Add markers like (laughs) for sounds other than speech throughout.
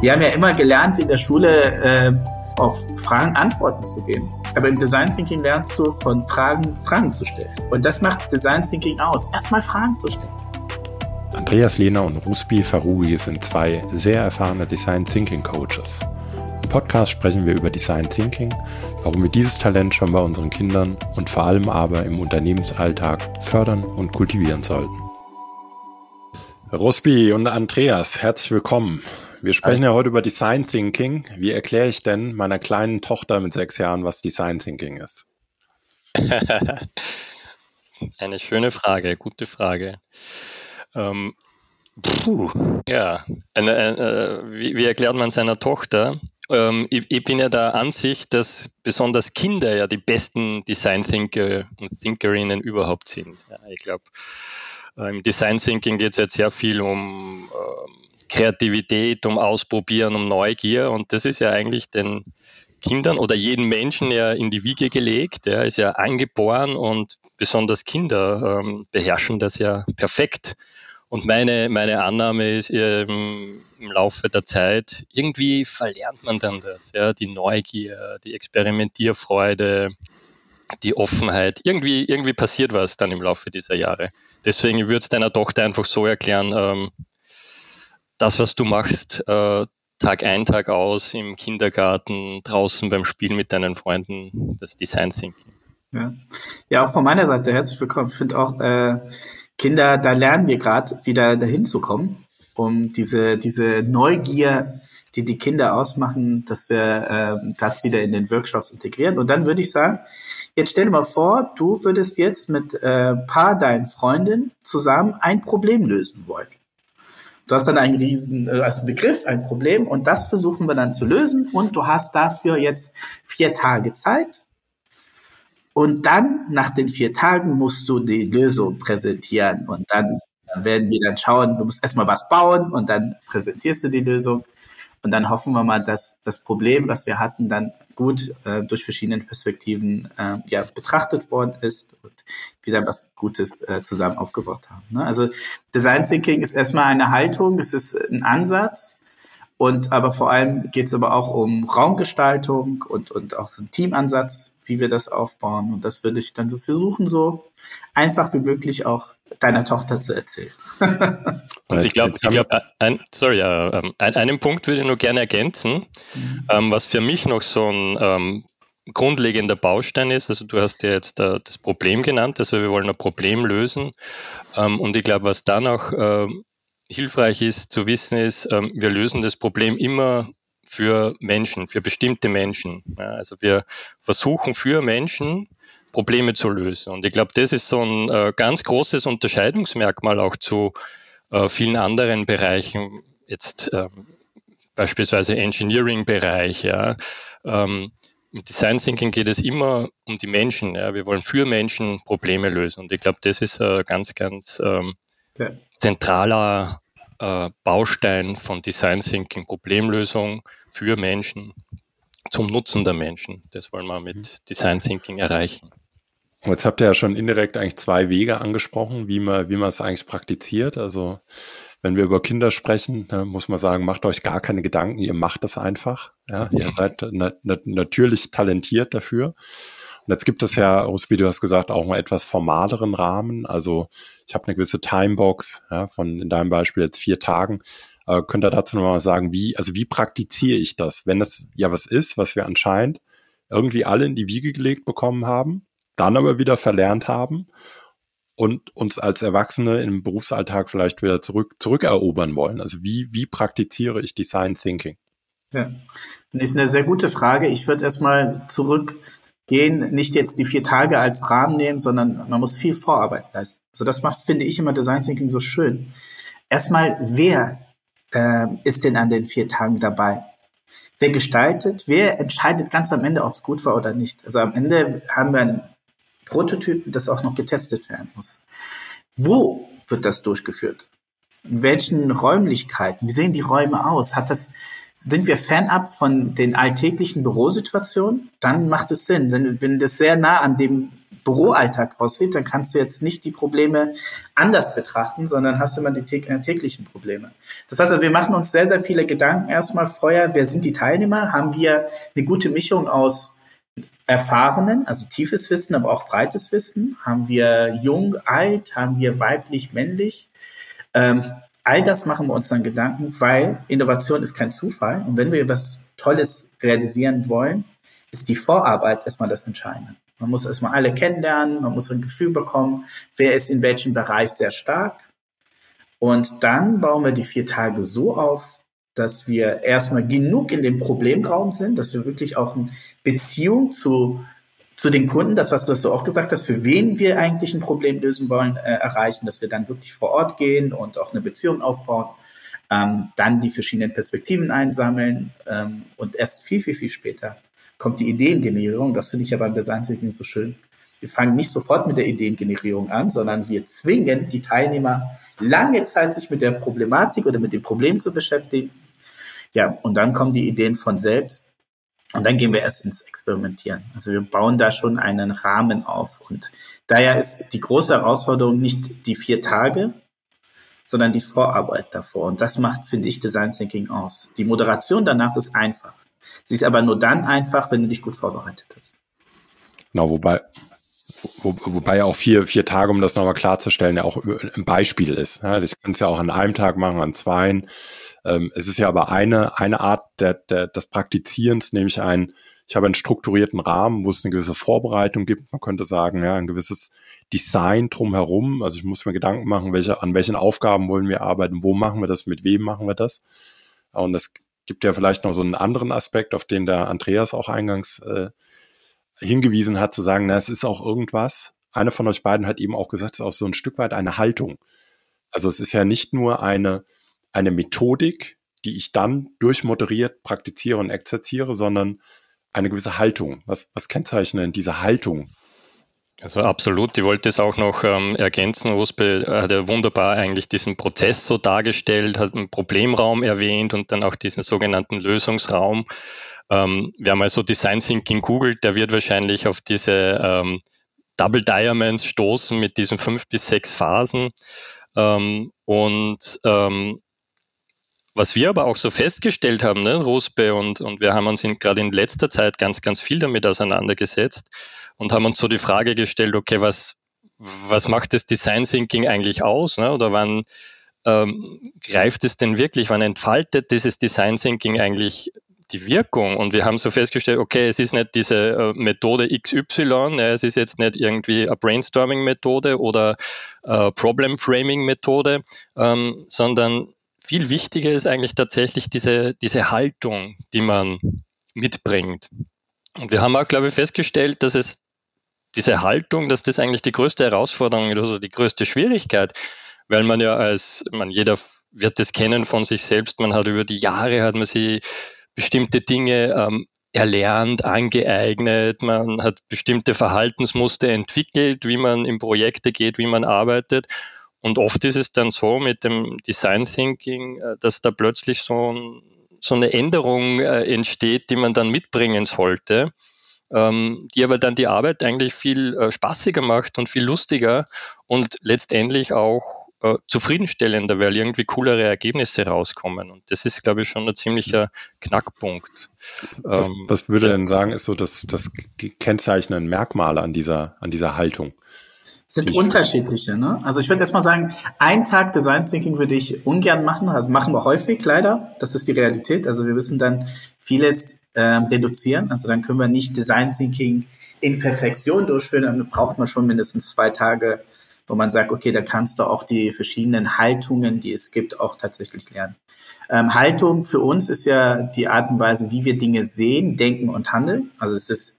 Wir haben ja immer gelernt in der Schule, äh, auf Fragen Antworten zu geben. Aber im Design Thinking lernst du von Fragen Fragen zu stellen. Und das macht Design Thinking aus, erstmal Fragen zu stellen. Andreas Lehner und Rusbi Farugi sind zwei sehr erfahrene Design Thinking Coaches. Im Podcast sprechen wir über Design Thinking, warum wir dieses Talent schon bei unseren Kindern und vor allem aber im Unternehmensalltag fördern und kultivieren sollten. Rusbi und Andreas, herzlich willkommen. Wir sprechen ja heute über Design Thinking. Wie erkläre ich denn meiner kleinen Tochter mit sechs Jahren, was Design Thinking ist? (laughs) Eine schöne Frage, gute Frage. Ähm, puh, ja, eine, eine, wie, wie, erklärt man seiner Tochter? Ähm, ich, ich, bin ja der Ansicht, dass besonders Kinder ja die besten Design Thinker und Thinkerinnen überhaupt sind. Ja, ich glaube, äh, im Design Thinking geht es jetzt sehr viel um ähm, Kreativität, um Ausprobieren, um Neugier. Und das ist ja eigentlich den Kindern oder jedem Menschen ja in die Wiege gelegt. Er ist ja angeboren und besonders Kinder ähm, beherrschen das ja perfekt. Und meine, meine Annahme ist ähm, im Laufe der Zeit, irgendwie verlernt man dann das, ja, die Neugier, die Experimentierfreude, die Offenheit. Irgendwie, irgendwie passiert was dann im Laufe dieser Jahre. Deswegen würde es deiner Tochter einfach so erklären, ähm, das, was du machst, äh, Tag ein, Tag aus, im Kindergarten, draußen beim Spiel mit deinen Freunden, das Design Thinking. Ja, ja auch von meiner Seite herzlich willkommen. Ich finde auch, äh, Kinder, da lernen wir gerade wieder dahin zu kommen, um diese, diese Neugier, die die Kinder ausmachen, dass wir äh, das wieder in den Workshops integrieren. Und dann würde ich sagen, jetzt stell dir mal vor, du würdest jetzt mit äh, paar deinen Freundinnen zusammen ein Problem lösen wollen. Du hast dann einen riesen, äh, als Begriff, ein Problem und das versuchen wir dann zu lösen und du hast dafür jetzt vier Tage Zeit. Und dann, nach den vier Tagen, musst du die Lösung präsentieren und dann werden wir dann schauen, du musst erstmal was bauen und dann präsentierst du die Lösung und dann hoffen wir mal, dass das Problem, was wir hatten, dann gut äh, durch verschiedene Perspektiven äh, ja, betrachtet worden ist und wieder was Gutes äh, zusammen aufgebaut haben. Ne? Also Design Thinking ist erstmal eine Haltung, es ist ein Ansatz. Und aber vor allem geht es aber auch um Raumgestaltung und, und auch so ein Teamansatz, wie wir das aufbauen. Und das würde ich dann so versuchen, so einfach wie möglich auch deiner Tochter zu erzählen. Und (laughs) ich glaube, glaub, ein, sorry, äh, ein, einen Punkt würde ich nur gerne ergänzen, mhm. ähm, was für mich noch so ein ähm, grundlegender Baustein ist. Also du hast ja jetzt äh, das Problem genannt, also wir wollen ein Problem lösen. Ähm, und ich glaube, was dann auch äh, hilfreich ist zu wissen, ist, ähm, wir lösen das Problem immer für Menschen, für bestimmte Menschen. Ja, also wir versuchen für Menschen Probleme zu lösen. Und ich glaube, das ist so ein äh, ganz großes Unterscheidungsmerkmal auch zu äh, vielen anderen Bereichen, jetzt ähm, beispielsweise Engineering-Bereich. Ja. Ähm, Im Design Thinking geht es immer um die Menschen. Ja. Wir wollen für Menschen Probleme lösen. Und ich glaube, das ist ein ganz, ganz ähm. Zentraler äh, Baustein von Design Thinking, Problemlösung für Menschen zum Nutzen der Menschen. Das wollen wir mit mhm. Design Thinking erreichen. Jetzt habt ihr ja schon indirekt eigentlich zwei Wege angesprochen, wie man, wie man es eigentlich praktiziert. Also wenn wir über Kinder sprechen, ne, muss man sagen, macht euch gar keine Gedanken, ihr macht das einfach. Ja, ihr seid na, na, natürlich talentiert dafür. Und jetzt gibt es ja, Rusbi, du hast gesagt, auch mal etwas formaleren Rahmen. Also ich habe eine gewisse Timebox, ja, von in deinem Beispiel jetzt vier Tagen. Äh, könnt ihr dazu nochmal sagen, wie, also wie praktiziere ich das, wenn es ja was ist, was wir anscheinend irgendwie alle in die Wiege gelegt bekommen haben, dann aber wieder verlernt haben und uns als Erwachsene im Berufsalltag vielleicht wieder zurück, zurückerobern wollen. Also wie, wie praktiziere ich Design Thinking? Ja, das ist eine sehr gute Frage. Ich würde erstmal zurückgehen, nicht jetzt die vier Tage als Rahmen nehmen, sondern man muss viel Vorarbeit leisten. Also das macht, finde ich, immer Design Thinking so schön. Erstmal, wer äh, ist denn an den vier Tagen dabei? Wer gestaltet? Wer entscheidet ganz am Ende, ob es gut war oder nicht? Also am Ende haben wir ein Prototypen, das auch noch getestet werden muss. Wo wird das durchgeführt? In welchen Räumlichkeiten? Wie sehen die Räume aus? Hat das, sind wir fernab von den alltäglichen Bürosituationen? Dann macht es Sinn. Wenn, wenn das sehr nah an dem Büroalltag aussieht, dann kannst du jetzt nicht die Probleme anders betrachten, sondern hast immer die äh, täglichen Probleme. Das heißt, also, wir machen uns sehr, sehr viele Gedanken erstmal vorher, wer sind die Teilnehmer? Haben wir eine gute Mischung aus Erfahrenen, also tiefes Wissen, aber auch breites Wissen? Haben wir jung, alt? Haben wir weiblich, männlich? Ähm, all das machen wir uns dann Gedanken, weil Innovation ist kein Zufall. Und wenn wir was Tolles realisieren wollen, ist die Vorarbeit erstmal das Entscheidende. Man muss erstmal alle kennenlernen, man muss ein Gefühl bekommen, wer ist in welchem Bereich sehr stark. Und dann bauen wir die vier Tage so auf, dass wir erstmal genug in dem Problemraum sind, dass wir wirklich auch eine Beziehung zu, zu den Kunden, das, was du so auch gesagt hast, für wen wir eigentlich ein Problem lösen wollen, äh, erreichen, dass wir dann wirklich vor Ort gehen und auch eine Beziehung aufbauen, ähm, dann die verschiedenen Perspektiven einsammeln ähm, und erst viel, viel, viel später kommt die Ideengenerierung. Das finde ich ja beim Design Thinking so schön. Wir fangen nicht sofort mit der Ideengenerierung an, sondern wir zwingen die Teilnehmer lange Zeit sich mit der Problematik oder mit dem Problem zu beschäftigen. Ja, und dann kommen die Ideen von selbst. Und dann gehen wir erst ins Experimentieren. Also wir bauen da schon einen Rahmen auf. Und daher ist die große Herausforderung nicht die vier Tage, sondern die Vorarbeit davor. Und das macht, finde ich, Design Thinking aus. Die Moderation danach ist einfach. Sie ist aber nur dann einfach, wenn du dich gut vorbereitet hast. Genau, wobei, wo, wobei ja auch vier, vier Tage, um das nochmal klarzustellen, ja auch ein Beispiel ist. Ja, ich kann es ja auch an einem Tag machen, an zweien. Ähm, es ist ja aber eine, eine Art der, der, des Praktizierens, nämlich ein, ich habe einen strukturierten Rahmen, wo es eine gewisse Vorbereitung gibt. Man könnte sagen, ja, ein gewisses Design drumherum. Also ich muss mir Gedanken machen, welche, an welchen Aufgaben wollen wir arbeiten, wo machen wir das, mit wem machen wir das. Und das gibt ja vielleicht noch so einen anderen Aspekt, auf den der Andreas auch eingangs äh, hingewiesen hat, zu sagen, na, es ist auch irgendwas. Einer von euch beiden hat eben auch gesagt, es ist auch so ein Stück weit eine Haltung. Also es ist ja nicht nur eine, eine Methodik, die ich dann durchmoderiert praktiziere und exerziere, sondern eine gewisse Haltung. Was, was kennzeichnet diese Haltung also absolut, ich wollte es auch noch ähm, ergänzen. Ruspe hat ja wunderbar eigentlich diesen Prozess so dargestellt, hat einen Problemraum erwähnt und dann auch diesen sogenannten Lösungsraum. Ähm, wer mal so Design Thinking googelt, der wird wahrscheinlich auf diese ähm, Double Diamonds stoßen mit diesen fünf bis sechs Phasen. Ähm, und ähm, was wir aber auch so festgestellt haben, ne, Ruspe, und, und wir haben uns gerade in letzter Zeit ganz, ganz viel damit auseinandergesetzt, und haben uns so die Frage gestellt, okay, was, was macht das Design Thinking eigentlich aus? Ne? Oder wann ähm, greift es denn wirklich, wann entfaltet dieses Design Thinking eigentlich die Wirkung? Und wir haben so festgestellt, okay, es ist nicht diese äh, Methode XY, ne? es ist jetzt nicht irgendwie eine Brainstorming-Methode oder äh, Problem-Framing-Methode, ähm, sondern viel wichtiger ist eigentlich tatsächlich diese, diese Haltung, die man mitbringt. Und wir haben auch, glaube ich, festgestellt, dass es diese Haltung, dass das eigentlich die größte Herausforderung ist, also die größte Schwierigkeit, weil man ja als, man jeder wird das kennen von sich selbst, man hat über die Jahre, hat man sich bestimmte Dinge ähm, erlernt, angeeignet, man hat bestimmte Verhaltensmuster entwickelt, wie man in Projekte geht, wie man arbeitet. Und oft ist es dann so mit dem Design Thinking, äh, dass da plötzlich so, ein, so eine Änderung äh, entsteht, die man dann mitbringen sollte ähm, die aber dann die Arbeit eigentlich viel äh, spaßiger macht und viel lustiger und letztendlich auch zufriedenstellender, weil irgendwie coolere Ergebnisse rauskommen. Und das ist, glaube ich, schon ein ziemlicher Knackpunkt. Was, ähm, was würde denn sagen, ist so das, das kennzeichnende Merkmale an dieser, an dieser Haltung? Sind unterschiedliche. Ne? Also ich würde erstmal sagen, ein Tag Design Thinking würde ich ungern machen. Also machen wir häufig leider. Das ist die Realität. Also wir müssen dann vieles ähm, reduzieren. Also dann können wir nicht Design Thinking in Perfektion durchführen, dann braucht man schon mindestens zwei Tage, wo man sagt, okay, da kannst du auch die verschiedenen Haltungen, die es gibt, auch tatsächlich lernen. Ähm, Haltung für uns ist ja die Art und Weise, wie wir Dinge sehen, denken und handeln. Also es ist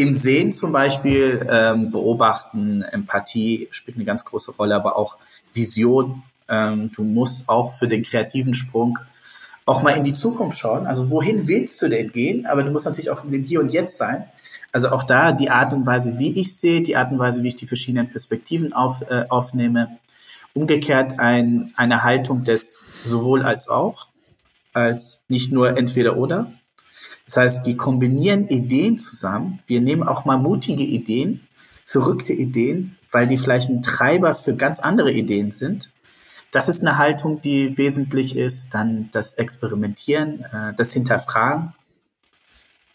im Sehen zum Beispiel ähm, beobachten, Empathie spielt eine ganz große Rolle, aber auch Vision. Ähm, du musst auch für den kreativen Sprung auch mal in die Zukunft schauen. Also wohin willst du denn gehen? Aber du musst natürlich auch in dem Hier und Jetzt sein. Also auch da die Art und Weise, wie ich sehe, die Art und Weise, wie ich die verschiedenen Perspektiven auf, äh, aufnehme. Umgekehrt ein, eine Haltung des sowohl als auch, als nicht nur entweder oder. Das heißt, wir kombinieren Ideen zusammen. Wir nehmen auch mal mutige Ideen, verrückte Ideen, weil die vielleicht ein Treiber für ganz andere Ideen sind. Das ist eine Haltung, die wesentlich ist. Dann das Experimentieren, äh, das Hinterfragen.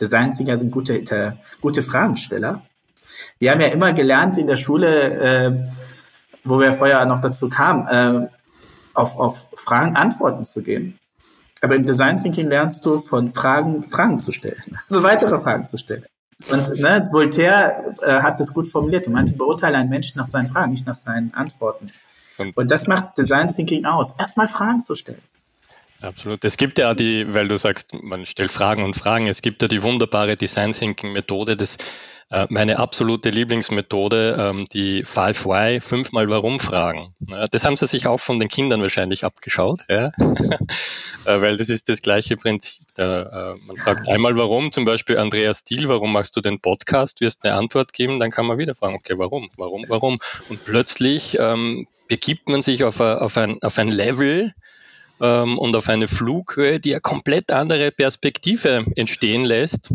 Design Thinker sind gute, gute Fragensteller. Wir haben ja immer gelernt in der Schule, äh, wo wir vorher noch dazu kamen, äh, auf, auf Fragen Antworten zu geben. Aber im Design Thinking lernst du von Fragen Fragen zu stellen, (laughs) also weitere Fragen zu stellen. Und ne, Voltaire äh, hat es gut formuliert. Er meinte, beurteile einen Menschen nach seinen Fragen, nicht nach seinen Antworten. Und, und das macht Design Thinking aus, erstmal Fragen zu stellen. Absolut. Es gibt ja die, weil du sagst, man stellt Fragen und Fragen, es gibt ja die wunderbare Design Thinking Methode des äh, meine absolute Lieblingsmethode, ähm, die Five Why, fünfmal Warum fragen. Das haben sie sich auch von den Kindern wahrscheinlich abgeschaut, ja? (laughs) Äh, weil das ist das gleiche Prinzip. Äh, man fragt einmal Warum, zum Beispiel Andreas Thiel, warum machst du den Podcast, wirst eine Antwort geben, dann kann man wieder fragen, okay, warum, warum, warum? Und plötzlich ähm, begibt man sich auf, ein, auf ein Level, ähm, und auf eine Flughöhe, die eine komplett andere Perspektive entstehen lässt,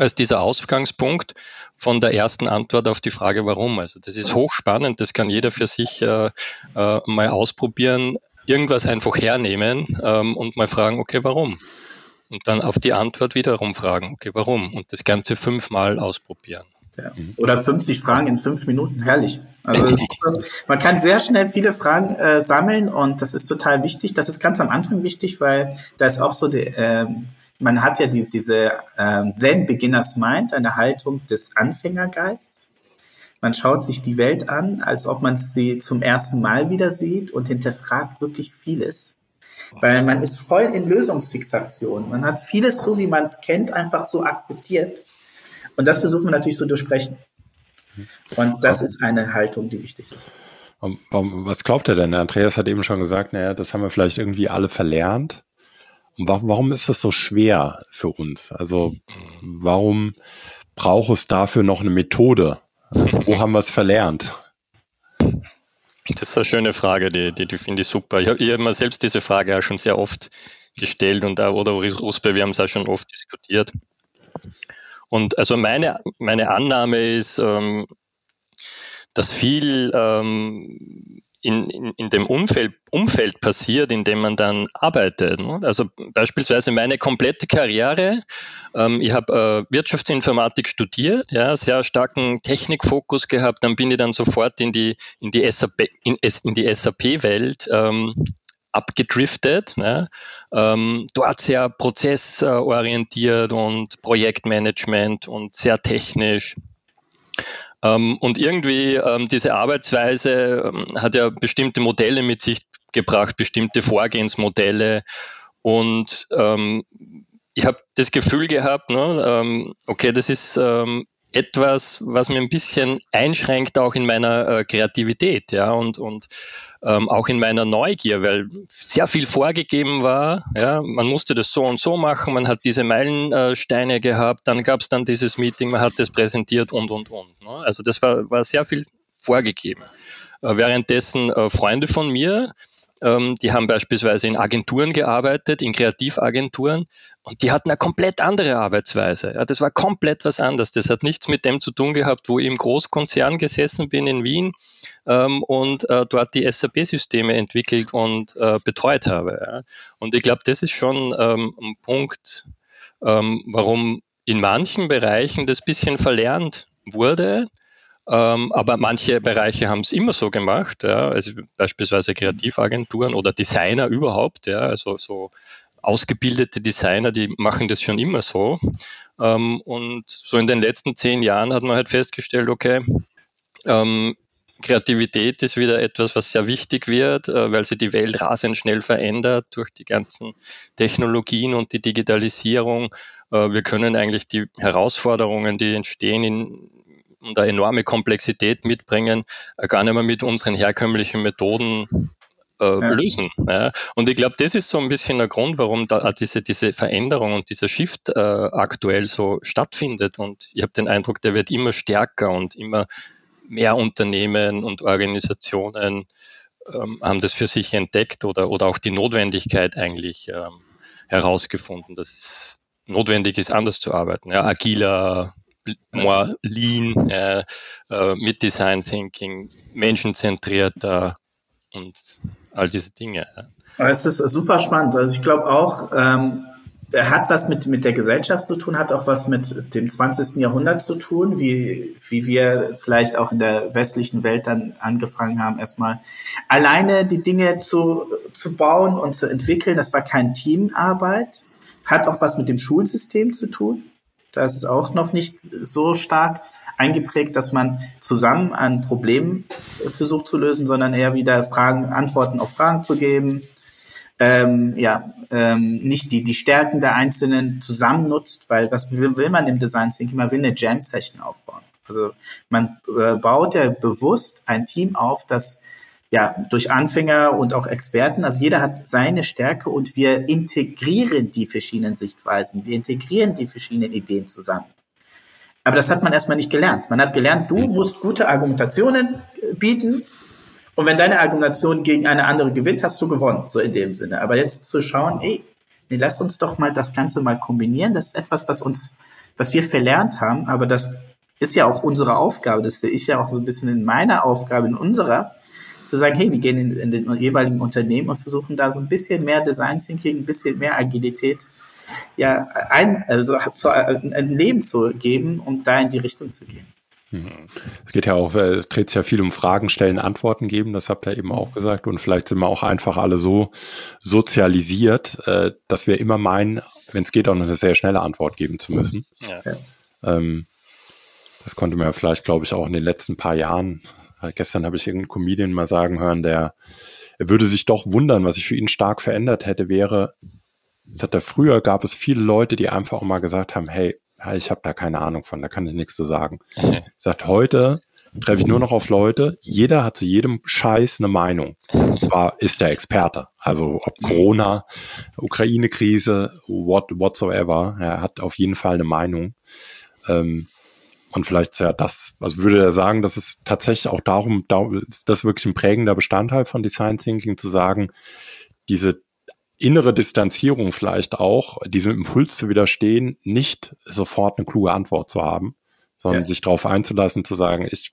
als dieser Ausgangspunkt von der ersten Antwort auf die Frage, warum. Also das ist hochspannend, das kann jeder für sich äh, äh, mal ausprobieren, irgendwas einfach hernehmen ähm, und mal fragen, okay, warum? Und dann auf die Antwort wiederum fragen, okay, warum? Und das Ganze fünfmal ausprobieren. Ja. Oder 50 Fragen in fünf Minuten, herrlich. Also man kann sehr schnell viele Fragen äh, sammeln und das ist total wichtig. Das ist ganz am Anfang wichtig, weil da ist auch so der, ähm, man hat ja die, diese ähm, Zen Beginners Mind, eine Haltung des Anfängergeists. Man schaut sich die Welt an, als ob man sie zum ersten Mal wieder sieht und hinterfragt wirklich vieles. Weil man ist voll in Lösungsfixation. Man hat vieles so, wie man es kennt, einfach so akzeptiert. Und das versucht man natürlich so durchsprechen. Und das ist eine Haltung, die wichtig ist. Was glaubt er denn? Andreas hat eben schon gesagt, naja, das haben wir vielleicht irgendwie alle verlernt. Warum ist das so schwer für uns? Also warum braucht es dafür noch eine Methode? Wo haben wir es verlernt? Das ist eine schöne Frage, die, die, die finde ich super. Ich habe hab mir selbst diese Frage auch schon sehr oft gestellt und auch, oder Ruspe, wir haben es auch schon oft diskutiert. Und also meine, meine Annahme ist, ähm, dass viel ähm, in, in, in dem Umfeld, Umfeld passiert, in dem man dann arbeitet. Ne? Also beispielsweise meine komplette Karriere. Ähm, ich habe äh, Wirtschaftsinformatik studiert, ja, sehr starken Technikfokus gehabt. Dann bin ich dann sofort in die in die SAP in, in die SAP-Welt ähm, abgedriftet. Ne? Ähm, dort sehr prozessorientiert und Projektmanagement und sehr technisch. Ähm, und irgendwie ähm, diese Arbeitsweise ähm, hat ja bestimmte Modelle mit sich gebracht, bestimmte Vorgehensmodelle. Und ich habe das Gefühl gehabt, ne, okay, das ist etwas, was mir ein bisschen einschränkt auch in meiner äh, Kreativität, ja, und, und ähm, auch in meiner Neugier, weil sehr viel vorgegeben war, ja, man musste das so und so machen, man hat diese Meilensteine gehabt, dann gab es dann dieses Meeting, man hat das präsentiert und, und, und. Ne? Also das war, war sehr viel vorgegeben. Äh, währenddessen äh, Freunde von mir, ähm, die haben beispielsweise in Agenturen gearbeitet, in Kreativagenturen, und die hatten eine komplett andere Arbeitsweise. Ja, das war komplett was anderes. Das hat nichts mit dem zu tun gehabt, wo ich im Großkonzern gesessen bin in Wien ähm, und äh, dort die SAP-Systeme entwickelt und äh, betreut habe. Ja. Und ich glaube, das ist schon ähm, ein Punkt, ähm, warum in manchen Bereichen das bisschen verlernt wurde, ähm, aber manche Bereiche haben es immer so gemacht, ja, also beispielsweise Kreativagenturen oder Designer überhaupt, ja, also so ausgebildete Designer, die machen das schon immer so. Ähm, und so in den letzten zehn Jahren hat man halt festgestellt, okay, ähm, Kreativität ist wieder etwas, was sehr wichtig wird, äh, weil sich die Welt rasend schnell verändert durch die ganzen Technologien und die Digitalisierung. Äh, wir können eigentlich die Herausforderungen, die entstehen in und eine enorme Komplexität mitbringen, äh, gar nicht mehr mit unseren herkömmlichen Methoden äh, ja. lösen. Ja. Und ich glaube, das ist so ein bisschen der Grund, warum da diese, diese Veränderung und dieser Shift äh, aktuell so stattfindet. Und ich habe den Eindruck, der wird immer stärker und immer mehr Unternehmen und Organisationen ähm, haben das für sich entdeckt oder, oder auch die Notwendigkeit eigentlich ähm, herausgefunden, dass es notwendig ist, anders zu arbeiten. Ja, agiler, more lean, äh, äh, mit Design Thinking, menschenzentrierter und all diese Dinge. Es ist super spannend. Also ich glaube auch, ähm, hat was mit, mit der Gesellschaft zu tun, hat auch was mit dem 20. Jahrhundert zu tun, wie, wie wir vielleicht auch in der westlichen Welt dann angefangen haben, erstmal alleine die Dinge zu, zu bauen und zu entwickeln. Das war kein Teamarbeit. Hat auch was mit dem Schulsystem zu tun. Da ist es auch noch nicht so stark eingeprägt, dass man zusammen ein Problem versucht zu lösen, sondern eher wieder Fragen, Antworten auf Fragen zu geben, ähm, ja, ähm, nicht die, die Stärken der Einzelnen zusammen nutzt, weil was will, will man im Design Thinking? Man will eine Jam-Session aufbauen. Also man äh, baut ja bewusst ein Team auf, das ja durch Anfänger und auch Experten, also jeder hat seine Stärke und wir integrieren die verschiedenen Sichtweisen, wir integrieren die verschiedenen Ideen zusammen. Aber das hat man erstmal nicht gelernt. Man hat gelernt, du musst gute Argumentationen bieten und wenn deine Argumentation gegen eine andere gewinnt, hast du gewonnen, so in dem Sinne. Aber jetzt zu schauen, ey, nee, lass uns doch mal das Ganze mal kombinieren. Das ist etwas, was uns, was wir verlernt haben, aber das ist ja auch unsere Aufgabe. Das sehe ich ja auch so ein bisschen in meiner Aufgabe, in unserer, zu sagen, hey, wir gehen in, in den jeweiligen Unternehmen und versuchen da so ein bisschen mehr Design Thinking, ein bisschen mehr Agilität, ja, ein, also ein Leben zu geben, um da in die Richtung zu gehen. Mhm. Es geht ja auch, äh, es dreht sich ja viel um Fragen stellen, Antworten geben, das habt ihr eben auch gesagt. Und vielleicht sind wir auch einfach alle so sozialisiert, äh, dass wir immer meinen, wenn es geht, auch noch eine sehr schnelle Antwort geben zu müssen. Ja. Ähm, das konnte man ja vielleicht, glaube ich, auch in den letzten paar Jahren. Äh, gestern habe ich irgendeinen Comedian mal sagen hören, der er würde sich doch wundern, was sich für ihn stark verändert hätte, wäre, es hat er früher gab es viele Leute, die einfach auch mal gesagt haben, hey, ich habe da keine Ahnung von, da kann ich nichts zu sagen. Okay. (laughs) Sagt, heute treffe ich nur noch auf Leute, jeder hat zu jedem Scheiß eine Meinung. Und zwar ist der Experte. Also ob Corona, Ukraine-Krise, what, whatsoever, er hat auf jeden Fall eine Meinung. Ähm, und vielleicht ja das, also würde er sagen, dass es tatsächlich auch darum, da ist das wirklich ein prägender Bestandteil von Design Thinking zu sagen, diese innere Distanzierung vielleicht auch, diesem Impuls zu widerstehen, nicht sofort eine kluge Antwort zu haben, sondern ja. sich darauf einzulassen, zu sagen, ich,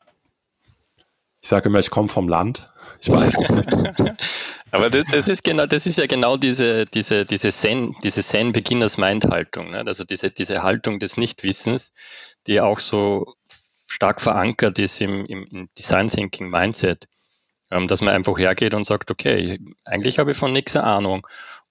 ich sage immer, ich komme vom Land. Ich weiß. (laughs) Aber das, das, ist genau, das ist ja genau diese, diese, diese Zen, diese Zen-Beginners-Mind-Haltung, ne? also diese, diese Haltung des Nichtwissens, die auch so stark verankert ist im, im, Design Thinking Mindset, ähm, dass man einfach hergeht und sagt, okay, eigentlich habe ich von nichts Ahnung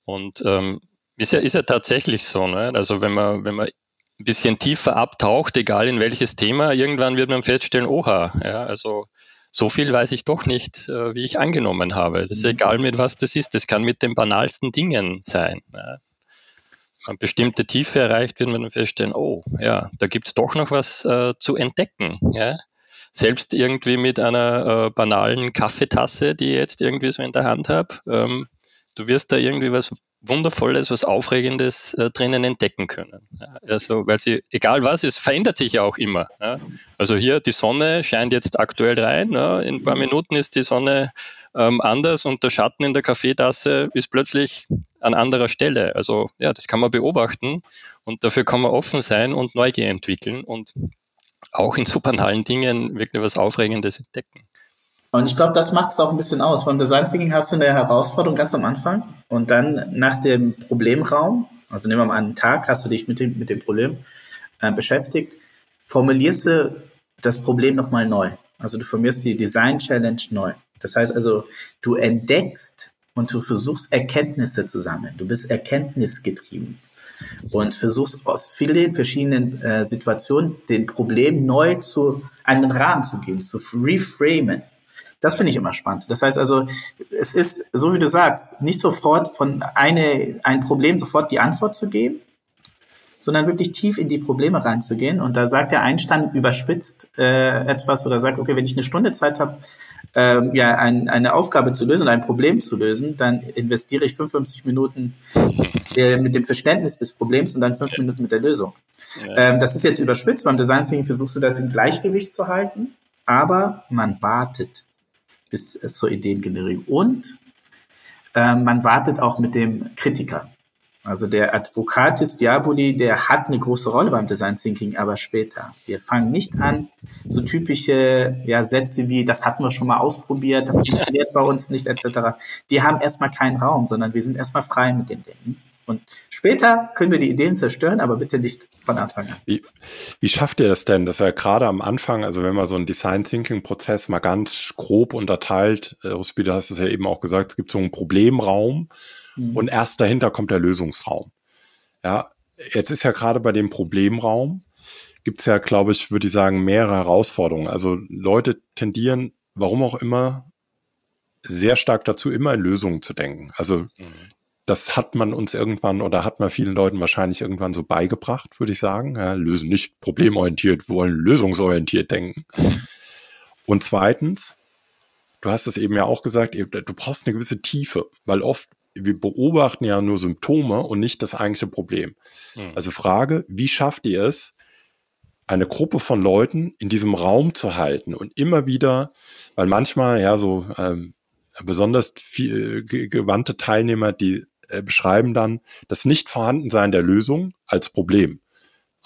und ähm, ist, ja, ist ja tatsächlich so. Ne? Also wenn man, wenn man ein bisschen tiefer abtaucht, egal in welches Thema, irgendwann wird man feststellen, oha, ja, also so viel weiß ich doch nicht, äh, wie ich angenommen habe. Es ist mhm. egal, mit was das ist. Das kann mit den banalsten Dingen sein. Wenn man bestimmte Tiefe erreicht, wird man dann feststellen, oh, ja, da gibt es doch noch was äh, zu entdecken. Ja. Selbst irgendwie mit einer äh, banalen Kaffeetasse, die ich jetzt irgendwie so in der Hand habe, ähm, du wirst da irgendwie was Wundervolles, was Aufregendes äh, drinnen entdecken können. Ja, also, weil sie, egal was, es verändert sich ja auch immer. Ja. Also hier, die Sonne scheint jetzt aktuell rein. Ja. In ein paar Minuten ist die Sonne ähm, anders und der Schatten in der Kaffeetasse ist plötzlich an anderer Stelle. Also ja, das kann man beobachten und dafür kann man offen sein und Neugier entwickeln und auch in so banalen Dingen wirklich was Aufregendes entdecken. Und ich glaube, das macht es auch ein bisschen aus. Beim Design Thinking hast du eine Herausforderung ganz am Anfang und dann nach dem Problemraum, also nehmen wir mal einen Tag, hast du dich mit dem, mit dem Problem äh, beschäftigt, formulierst du das Problem nochmal neu. Also du formulierst die Design Challenge neu. Das heißt also, du entdeckst und du versuchst Erkenntnisse zu sammeln. Du bist erkenntnisgetrieben und versuchst aus vielen verschiedenen äh, Situationen den Problem neu zu einen Rahmen zu geben, zu reframen. Das finde ich immer spannend. Das heißt also, es ist, so wie du sagst, nicht sofort von eine, ein Problem sofort die Antwort zu geben, sondern wirklich tief in die Probleme reinzugehen. Und da sagt der Einstein überspitzt äh, etwas oder sagt, okay, wenn ich eine Stunde Zeit habe, ähm, ja, ein, eine Aufgabe zu lösen, ein Problem zu lösen, dann investiere ich 55 Minuten äh, mit dem Verständnis des Problems und dann fünf Minuten mit der Lösung. Ja. Ähm, das ist jetzt überspitzt. Beim Design Thinking versuchst du das im Gleichgewicht zu halten, aber man wartet bis äh, zur Ideengenerierung. Und äh, man wartet auch mit dem Kritiker. Also der Advocatus Diaboli, der hat eine große Rolle beim Design Thinking, aber später. Wir fangen nicht an, so typische ja, Sätze wie, das hatten wir schon mal ausprobiert, das funktioniert bei uns nicht, etc. Die haben erstmal keinen Raum, sondern wir sind erstmal frei mit dem Denken. Und später können wir die Ideen zerstören, aber bitte nicht von Anfang an. Wie, wie schafft ihr das denn, dass er gerade am Anfang, also wenn man so einen Design Thinking Prozess mal ganz grob unterteilt, äh, Ruspi, du hast es ja eben auch gesagt, es gibt so einen Problemraum mhm. und erst dahinter kommt der Lösungsraum. Ja, jetzt ist ja gerade bei dem Problemraum, gibt es ja, glaube ich, würde ich sagen, mehrere Herausforderungen. Also Leute tendieren, warum auch immer, sehr stark dazu, immer in Lösungen zu denken. Also mhm das hat man uns irgendwann oder hat man vielen Leuten wahrscheinlich irgendwann so beigebracht, würde ich sagen. Ja, lösen nicht problemorientiert, wollen lösungsorientiert denken. Und zweitens, du hast es eben ja auch gesagt, du brauchst eine gewisse Tiefe, weil oft wir beobachten ja nur Symptome und nicht das eigentliche Problem. Hm. Also Frage, wie schafft ihr es, eine Gruppe von Leuten in diesem Raum zu halten und immer wieder, weil manchmal ja so ähm, besonders viel, gewandte Teilnehmer, die äh, beschreiben dann das Nicht-Vorhandensein der Lösung als Problem.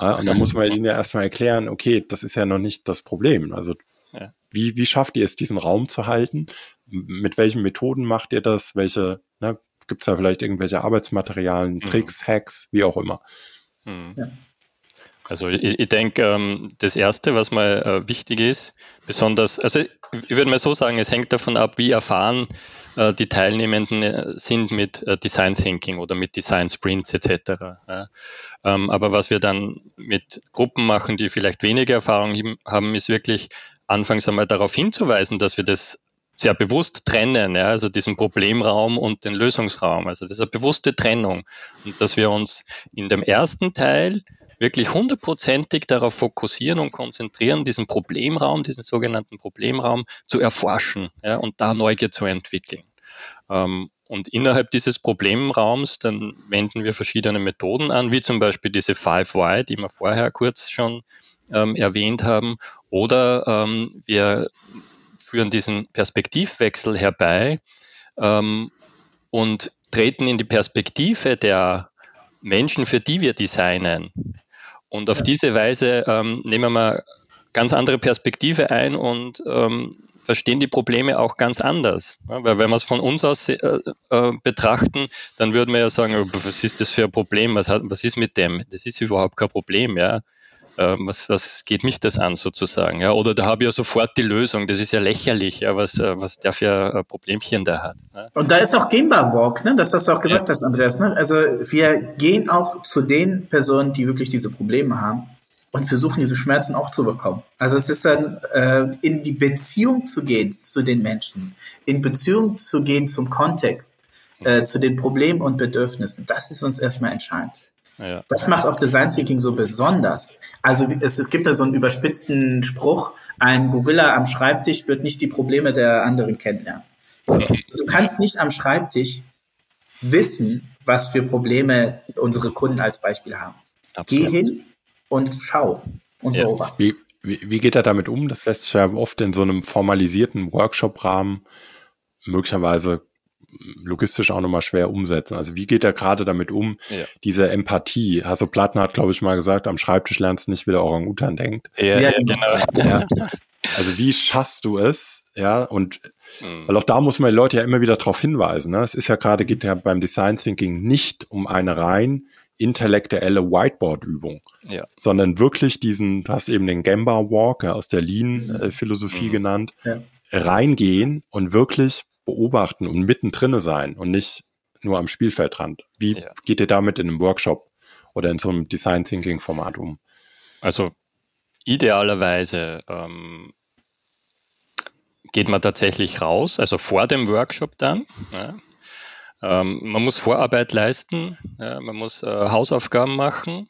Ja, und da muss man ihnen ja erstmal erklären, okay, das ist ja noch nicht das Problem. Also ja. wie, wie schafft ihr es, diesen Raum zu halten? Mit welchen Methoden macht ihr das? Welche, ne, gibt es da vielleicht irgendwelche Arbeitsmaterialien, mhm. Tricks, Hacks, wie auch immer? Mhm. Ja. Also ich, ich denke, ähm, das Erste, was mal äh, wichtig ist, besonders, also ich würde mal so sagen, es hängt davon ab, wie erfahren äh, die Teilnehmenden äh, sind mit äh, Design Thinking oder mit Design Sprints etc. Ja. Ähm, aber was wir dann mit Gruppen machen, die vielleicht weniger Erfahrung haben, ist wirklich anfangs einmal darauf hinzuweisen, dass wir das sehr bewusst trennen, ja, also diesen Problemraum und den Lösungsraum. Also das ist eine bewusste Trennung. Und dass wir uns in dem ersten Teil wirklich hundertprozentig darauf fokussieren und konzentrieren, diesen Problemraum, diesen sogenannten Problemraum zu erforschen ja, und da Neugier zu entwickeln. Ähm, und innerhalb dieses Problemraums, dann wenden wir verschiedene Methoden an, wie zum Beispiel diese 5Y, die wir vorher kurz schon ähm, erwähnt haben, oder ähm, wir führen diesen Perspektivwechsel herbei ähm, und treten in die Perspektive der Menschen, für die wir designen. Und auf ja. diese Weise ähm, nehmen wir ganz andere Perspektive ein und ähm, verstehen die Probleme auch ganz anders. Ja, weil wenn wir es von uns aus äh, äh, betrachten, dann würden wir ja sagen, oh, was ist das für ein Problem? Was, hat, was ist mit dem? Das ist überhaupt kein Problem, ja. Äh, was, was geht mich das an sozusagen? Ja? Oder da habe ich ja sofort die Lösung. Das ist ja lächerlich, ja, was, äh, was der für ein Problemchen da hat. Ja? Und da ist auch Gamebar Walk, ne? das was du auch gesagt ja. hast, Andreas. Ne? Also wir gehen auch zu den Personen, die wirklich diese Probleme haben und versuchen diese Schmerzen auch zu bekommen. Also es ist dann äh, in die Beziehung zu gehen zu den Menschen, in Beziehung zu gehen zum Kontext, äh, zu den Problemen und Bedürfnissen. Das ist uns erstmal entscheidend. Ja. Das macht auch Design Thinking so besonders. Also es, es gibt da so einen überspitzten Spruch, ein Gorilla am Schreibtisch wird nicht die Probleme der anderen kennenlernen. So, (laughs) du kannst nicht am Schreibtisch wissen, was für Probleme unsere Kunden als Beispiel haben. Absolut. Geh hin und schau und ja. beobachte. Wie, wie, wie geht er damit um? Das lässt sich ja oft in so einem formalisierten Workshop-Rahmen möglicherweise logistisch auch nochmal schwer umsetzen. Also wie geht er gerade damit um, ja. diese Empathie? Hasso Platten hat, glaube ich, mal gesagt, am Schreibtisch lernst du nicht, wie der Orang-Utan denkt. Ja, ja genau. Ja. Also wie schaffst du es? Ja, und mhm. weil auch da muss man die Leute ja immer wieder darauf hinweisen. Ne? Es ist ja gerade, geht ja beim Design Thinking nicht um eine rein intellektuelle Whiteboard-Übung, ja. sondern wirklich diesen, du hast eben den Gamba Walk ja, aus der Lean-Philosophie mhm. genannt, ja. reingehen und wirklich beobachten und mittendrin sein und nicht nur am Spielfeldrand. Wie ja. geht ihr damit in einem Workshop oder in so einem Design Thinking Format um? Also idealerweise ähm, geht man tatsächlich raus, also vor dem Workshop dann. Ja. Ähm, man muss Vorarbeit leisten, ja, man muss äh, Hausaufgaben machen.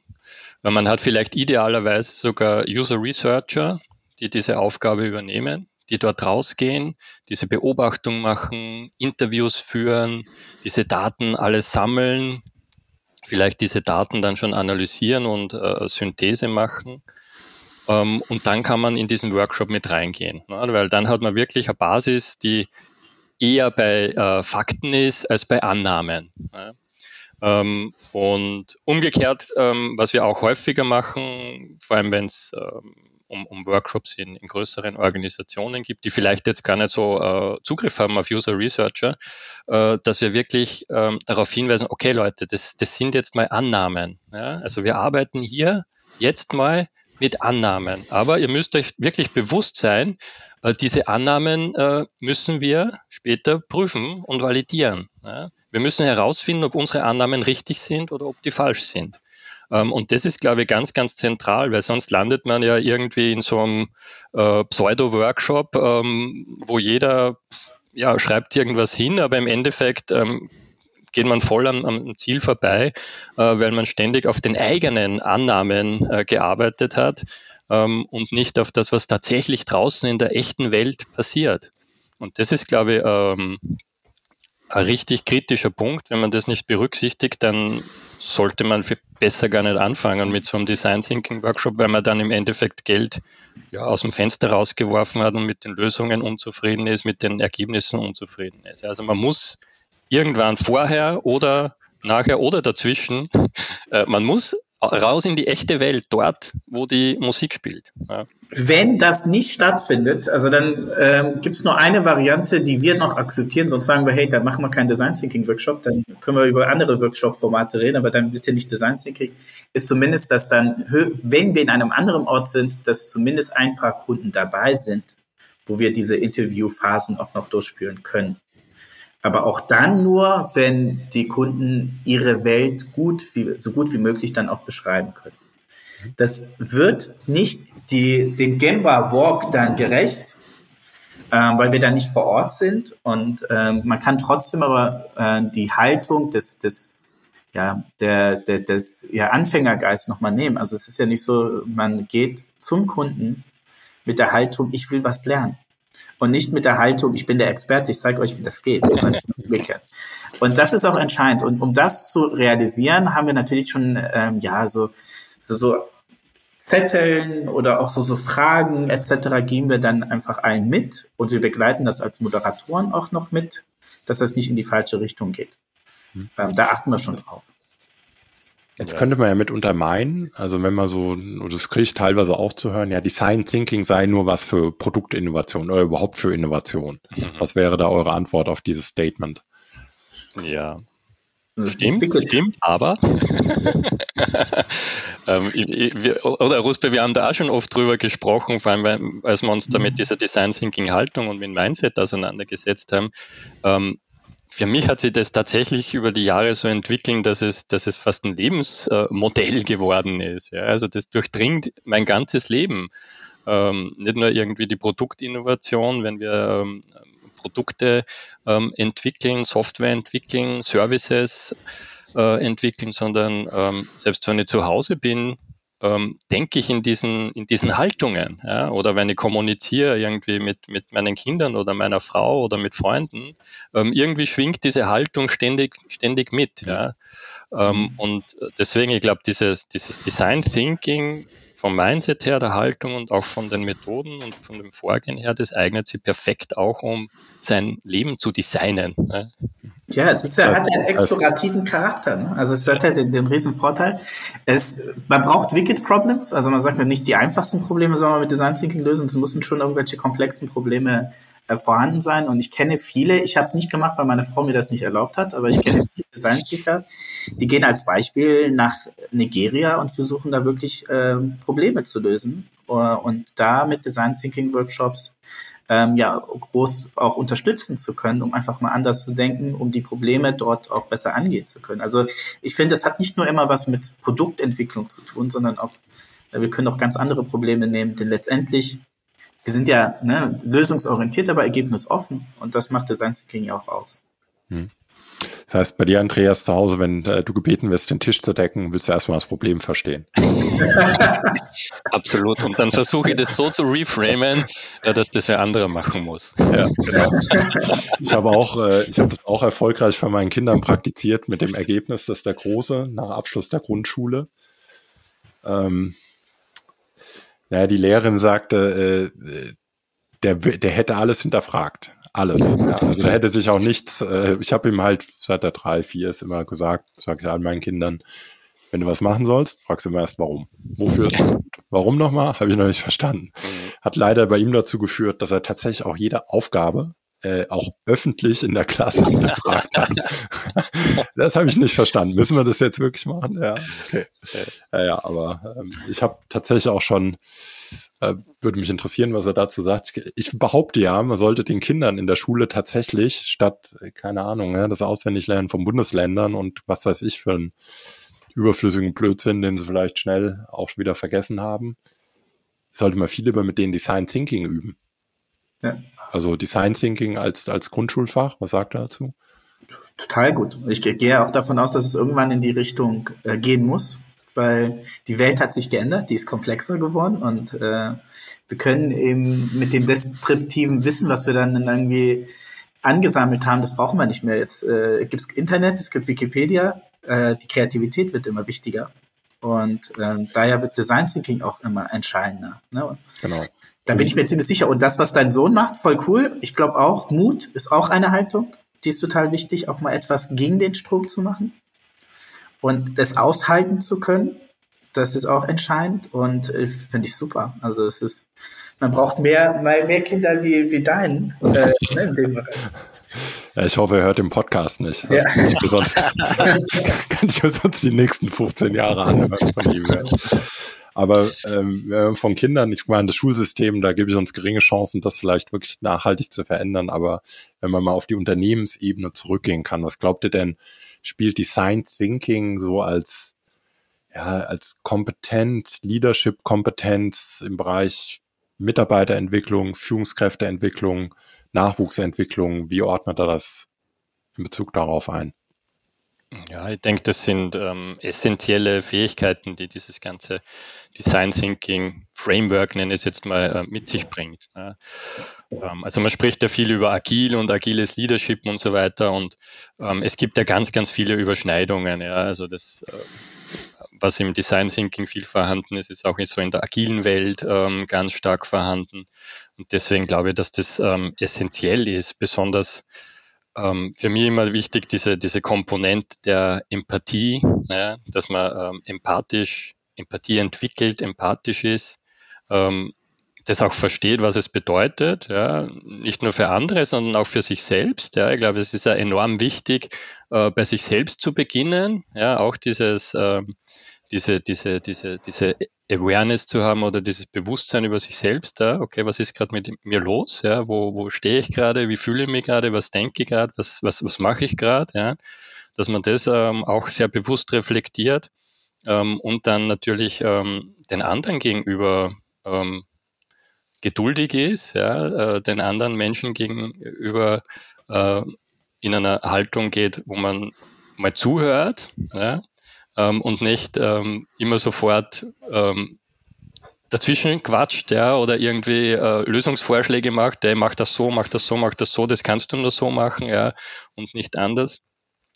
Man hat vielleicht idealerweise sogar User Researcher, die diese Aufgabe übernehmen die dort rausgehen, diese Beobachtung machen, Interviews führen, diese Daten alles sammeln, vielleicht diese Daten dann schon analysieren und äh, Synthese machen. Ähm, und dann kann man in diesen Workshop mit reingehen, ne? weil dann hat man wirklich eine Basis, die eher bei äh, Fakten ist als bei Annahmen. Ne? Ähm, und umgekehrt, ähm, was wir auch häufiger machen, vor allem wenn es ähm, um, um Workshops in, in, größeren Organisationen gibt, die vielleicht jetzt gar nicht so äh, Zugriff haben auf User Researcher, äh, dass wir wirklich ähm, darauf hinweisen, okay Leute, das, das sind jetzt mal Annahmen. Ja? Also wir arbeiten hier jetzt mal mit Annahmen. Aber ihr müsst euch wirklich bewusst sein, äh, diese Annahmen äh, müssen wir später prüfen und validieren. Ja? Wir müssen herausfinden, ob unsere Annahmen richtig sind oder ob die falsch sind. Ähm, und das ist, glaube ich, ganz, ganz zentral, weil sonst landet man ja irgendwie in so einem äh, Pseudo-Workshop, ähm, wo jeder ja, schreibt irgendwas hin, aber im Endeffekt ähm, geht man voll am, am Ziel vorbei, äh, weil man ständig auf den eigenen Annahmen äh, gearbeitet hat und nicht auf das, was tatsächlich draußen in der echten Welt passiert. Und das ist, glaube ich, ein richtig kritischer Punkt. Wenn man das nicht berücksichtigt, dann sollte man besser gar nicht anfangen mit so einem Design Thinking Workshop, weil man dann im Endeffekt Geld ja, aus dem Fenster rausgeworfen hat und mit den Lösungen unzufrieden ist, mit den Ergebnissen unzufrieden ist. Also man muss irgendwann vorher oder nachher oder dazwischen, (laughs) äh, man muss raus in die echte Welt, dort, wo die Musik spielt. Ja. Wenn das nicht stattfindet, also dann ähm, gibt es nur eine Variante, die wir noch akzeptieren, sonst sagen wir, hey, dann machen wir keinen Design Thinking Workshop, dann können wir über andere Workshop-Formate reden, aber dann bitte nicht Design Thinking, ist zumindest, dass dann, wenn wir in einem anderen Ort sind, dass zumindest ein paar Kunden dabei sind, wo wir diese Interviewphasen auch noch durchführen können. Aber auch dann nur, wenn die Kunden ihre Welt gut, so gut wie möglich dann auch beschreiben können. Das wird nicht die, den Gemba Walk dann gerecht, äh, weil wir da nicht vor Ort sind. Und äh, man kann trotzdem aber äh, die Haltung des, des ja, der, der, des ja, Anfängergeist nochmal nehmen. Also es ist ja nicht so, man geht zum Kunden mit der Haltung, ich will was lernen und nicht mit der Haltung, ich bin der Experte, ich zeige euch, wie das geht. (laughs) Und das ist auch entscheidend. Und um das zu realisieren, haben wir natürlich schon ähm, ja so, so, so Zetteln oder auch so, so Fragen etc. geben wir dann einfach allen mit und wir begleiten das als Moderatoren auch noch mit, dass das nicht in die falsche Richtung geht. Hm. Ähm, da achten wir schon drauf. Jetzt könnte man ja mit untermeinen, also wenn man so, das kriege ich teilweise auch zu hören, ja, Design Thinking sei nur was für Produktinnovation oder überhaupt für Innovation. Mhm. Was wäre da eure Antwort auf dieses Statement? Ja, Stimmt, stimmt, aber (laughs) ähm, wir, oder Ruspe, wir haben da auch schon oft drüber gesprochen, vor allem als wir uns da mit dieser Design Thinking Haltung und mit Mindset auseinandergesetzt haben. Ähm, für mich hat sich das tatsächlich über die Jahre so entwickelt, dass es, dass es fast ein Lebensmodell (laughs) geworden ist. Ja, also das durchdringt mein ganzes Leben. Ähm, nicht nur irgendwie die Produktinnovation, wenn wir ähm, Produkte ähm, entwickeln, Software entwickeln, Services äh, entwickeln, sondern ähm, selbst wenn ich zu Hause bin, ähm, denke ich in diesen, in diesen Haltungen. Ja? Oder wenn ich kommuniziere irgendwie mit, mit meinen Kindern oder meiner Frau oder mit Freunden, ähm, irgendwie schwingt diese Haltung ständig, ständig mit. Ja? Ähm, und deswegen, ich glaube, dieses, dieses Design Thinking vom Mindset her, der Haltung und auch von den Methoden und von dem Vorgehen her, das eignet sich perfekt auch, um sein Leben zu designen. Ne? Ja, es ist, hat einen explorativen Charakter. Ne? Also es hat ja den, den riesen Vorteil. Es, man braucht Wicked Problems, also man sagt ja nicht die einfachsten Probleme soll man mit Design Thinking lösen, es müssen schon irgendwelche komplexen Probleme äh, vorhanden sein. Und ich kenne viele, ich habe es nicht gemacht, weil meine Frau mir das nicht erlaubt hat, aber ich kenne viele Design-Seeker, die gehen als Beispiel nach Nigeria und versuchen da wirklich äh, Probleme zu lösen. Uh, und da mit Design Thinking Workshops ähm, ja groß auch unterstützen zu können, um einfach mal anders zu denken, um die Probleme dort auch besser angehen zu können. Also ich finde, das hat nicht nur immer was mit Produktentwicklung zu tun, sondern auch wir können auch ganz andere Probleme nehmen, denn letztendlich wir sind ja ne, lösungsorientiert, aber ergebnisoffen und das macht Design Thinking ja auch aus. Hm. Das heißt, bei dir, Andreas, zu Hause, wenn äh, du gebeten wirst, den Tisch zu decken, willst du erstmal das Problem verstehen. (laughs) Absolut. Und dann versuche ich das so zu reframen, äh, dass das wer andere machen muss. Ja, genau. Ich habe auch, äh, ich habe das auch erfolgreich bei meinen Kindern praktiziert mit dem Ergebnis, dass der Große nach Abschluss der Grundschule ähm, naja, die Lehrerin sagte, äh, der, der hätte alles hinterfragt. Alles. Ja, also da hätte sich auch nichts, äh, ich habe ihm halt seit der drei, vier ist immer gesagt, sage ich allen meinen Kindern, wenn du was machen sollst, fragst du immer erst warum. Wofür ist das gut? Warum nochmal? Habe ich noch nicht verstanden. Mhm. Hat leider bei ihm dazu geführt, dass er tatsächlich auch jede Aufgabe äh, auch öffentlich in der Klasse gefragt hat. (laughs) das habe ich nicht verstanden. Müssen wir das jetzt wirklich machen? Ja, okay. Ja, ja aber ähm, ich habe tatsächlich auch schon, äh, würde mich interessieren, was er dazu sagt. Ich behaupte ja, man sollte den Kindern in der Schule tatsächlich statt, keine Ahnung, ja, das Auswendiglernen von Bundesländern und was weiß ich für einen überflüssigen Blödsinn, den sie vielleicht schnell auch wieder vergessen haben, sollte man viel lieber mit denen Design Thinking üben. Ja. Also Design Thinking als, als Grundschulfach, was sagt er dazu? Total gut. Ich gehe auch davon aus, dass es irgendwann in die Richtung äh, gehen muss, weil die Welt hat sich geändert, die ist komplexer geworden und äh, wir können eben mit dem deskriptiven Wissen, was wir dann irgendwie angesammelt haben, das brauchen wir nicht mehr. Jetzt äh, gibt es Internet, es gibt Wikipedia, äh, die Kreativität wird immer wichtiger. Und äh, daher wird Design Thinking auch immer entscheidender. Ne? Genau. Da bin ich mir ziemlich sicher. Und das, was dein Sohn macht, voll cool. Ich glaube auch, Mut ist auch eine Haltung. Die ist total wichtig, auch mal etwas gegen den Strom zu machen. Und das aushalten zu können, das ist auch entscheidend und äh, finde ich super. Also es ist, man braucht mehr, mehr, mehr Kinder wie, wie deinen äh, in dem Bereich. Ja, ich hoffe, er hört den Podcast nicht. Das ja. kann, ich sonst, (laughs) kann ich sonst die nächsten 15 Jahre anhören von ihm. Aber ähm, von Kindern, ich meine, das Schulsystem, da gebe ich uns geringe Chancen, das vielleicht wirklich nachhaltig zu verändern. Aber wenn man mal auf die Unternehmensebene zurückgehen kann, was glaubt ihr denn, spielt Design Thinking so als, ja, als Kompetenz, Leadership-Kompetenz im Bereich Mitarbeiterentwicklung, Führungskräfteentwicklung, Nachwuchsentwicklung, wie ordnet er das in Bezug darauf ein? Ja, ich denke, das sind ähm, essentielle Fähigkeiten, die dieses ganze Design Thinking Framework, nenne ich es jetzt mal, äh, mit sich bringt. Ja. Ähm, also man spricht ja viel über agil und agiles Leadership und so weiter und ähm, es gibt ja ganz, ganz viele Überschneidungen. Ja. Also das, äh, was im Design Thinking viel vorhanden ist, ist auch so in der agilen Welt ähm, ganz stark vorhanden. Und deswegen glaube ich, dass das ähm, essentiell ist, besonders ähm, für mich immer wichtig, diese, diese Komponente der Empathie, ja, dass man ähm, empathisch, Empathie entwickelt, empathisch ist, ähm, das auch versteht, was es bedeutet, ja, nicht nur für andere, sondern auch für sich selbst. Ja, ich glaube, es ist ja enorm wichtig, äh, bei sich selbst zu beginnen, ja, auch dieses, äh, diese, diese, diese, diese Awareness zu haben oder dieses Bewusstsein über sich selbst, ja, okay, was ist gerade mit mir los, ja, wo, wo stehe ich gerade, wie fühle ich mich gerade, was denke ich gerade, was, was, was mache ich gerade, ja, dass man das ähm, auch sehr bewusst reflektiert ähm, und dann natürlich ähm, den anderen gegenüber ähm, geduldig ist, ja, äh, den anderen Menschen gegenüber äh, in einer Haltung geht, wo man mal zuhört, ja, ähm, und nicht ähm, immer sofort ähm, dazwischen quatscht ja, oder irgendwie äh, Lösungsvorschläge macht, der macht das so, macht das so, macht das so, das kannst du nur so machen ja, und nicht anders,